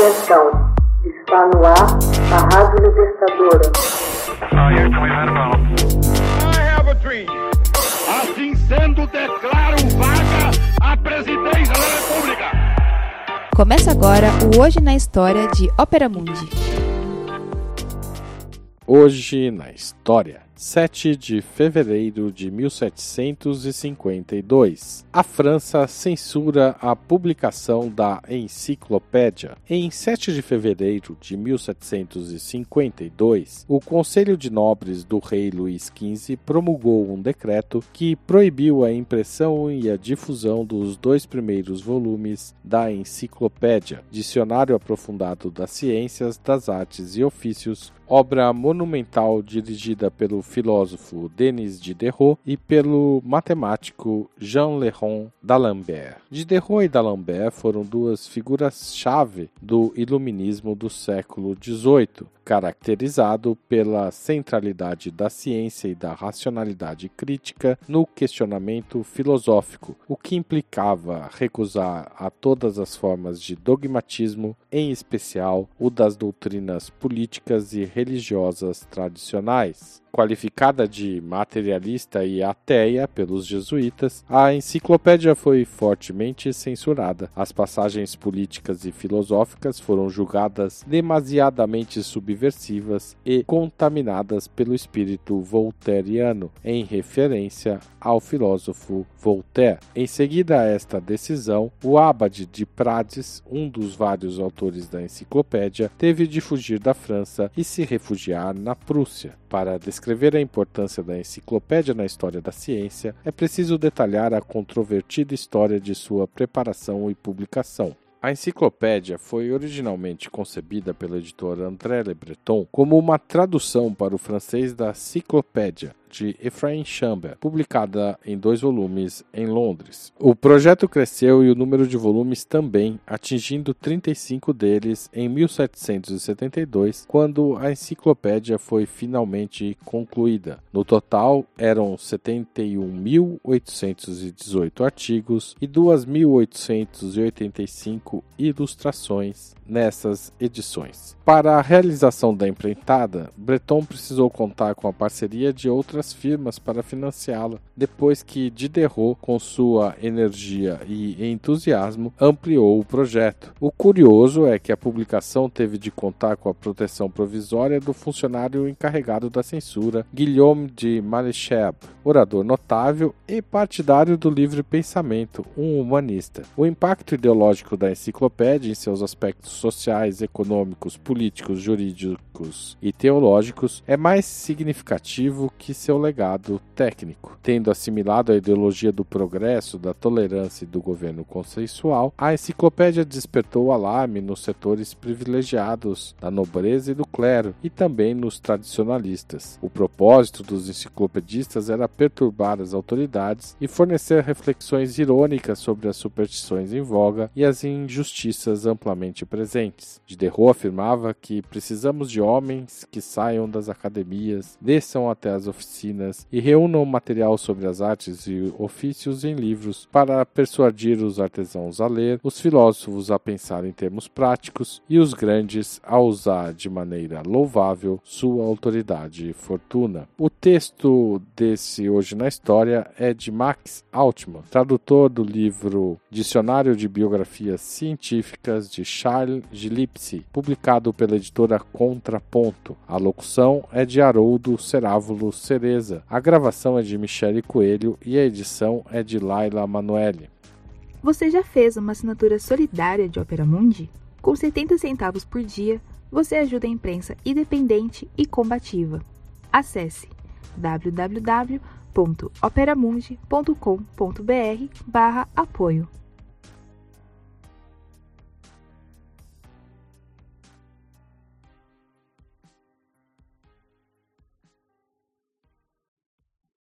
Atenção, está no ar a Rádio Libertadora. Assim sendo, declaro vaga a presidência da República. Começa agora o Hoje na História de Ópera Mundi. Hoje na História. 7 de fevereiro de 1752. A França censura a publicação da Enciclopédia. Em 7 de fevereiro de 1752, o Conselho de Nobres do rei Luís XV promulgou um decreto que proibiu a impressão e a difusão dos dois primeiros volumes da Enciclopédia, Dicionário Aprofundado das Ciências, das Artes e Ofícios, obra monumental dirigida pelo filósofo Denis Diderot e pelo matemático Jean-Léon d'Alembert. Diderot e d'Alembert foram duas figuras-chave do iluminismo do século XVIII, caracterizado pela centralidade da ciência e da racionalidade crítica no questionamento filosófico, o que implicava recusar a todas as formas de dogmatismo, em especial o das doutrinas políticas e religiosas tradicionais. Qualificada de materialista e ateia pelos jesuítas, a enciclopédia foi fortemente censurada. As passagens políticas e filosóficas foram julgadas demasiadamente subversivas e contaminadas pelo espírito voltairiano, em referência ao filósofo Voltaire. Em seguida a esta decisão, o abade de Prades, um dos vários autores da enciclopédia, teve de fugir da França e se refugiar na Prússia. Para descrever a importância da enciclopédia na história da ciência, é preciso detalhar a controvertida história de sua preparação e publicação. A enciclopédia foi originalmente concebida pelo editor André Le Breton como uma tradução para o francês da Ciclopédia, de Ephraim Chambers, publicada em dois volumes em Londres. O projeto cresceu e o número de volumes também, atingindo 35 deles em 1772, quando a enciclopédia foi finalmente concluída. No total, eram 71.818 artigos e 2.885 ilustrações nessas edições. Para a realização da empreitada, Breton precisou contar com a parceria de outras firmas para financiá-la, depois que Diderot, com sua energia e entusiasmo, ampliou o projeto. O curioso é que a publicação teve de contar com a proteção provisória do funcionário encarregado da censura, Guillaume de Maréchal, orador notável e partidário do livre pensamento, um humanista. O impacto ideológico da enciclopédia em seus aspectos sociais, econômicos, políticos, jurídicos e teológicos é mais significativo que seu legado técnico. Tendo assimilado a ideologia do progresso, da tolerância e do governo consensual, a enciclopédia despertou alarme nos setores privilegiados da nobreza e do clero e também nos tradicionalistas. O propósito dos enciclopedistas era perturbar as autoridades e fornecer reflexões irônicas sobre as superstições em voga e as injustiças amplamente presentes. Diderot afirmava que precisamos de homens que saiam das academias, desçam até as oficinas e reúnam material sobre as artes e ofícios em livros para persuadir os artesãos a ler, os filósofos a pensar em termos práticos e os grandes a usar de maneira louvável sua autoridade e fortuna. O texto desse Hoje na História é de Max Altman, tradutor do livro Dicionário de Biografias Científicas de Charles Gilipsi, publicado pela editora Contraponto. A locução é de Haroldo Cerávulo A gravação é de Michele Coelho e a edição é de Laila Manoeli. Você já fez uma assinatura solidária de Opera Mundi? Com 70 centavos por dia, você ajuda a imprensa independente e combativa. Acesse www.operamundi.com.br/apoio.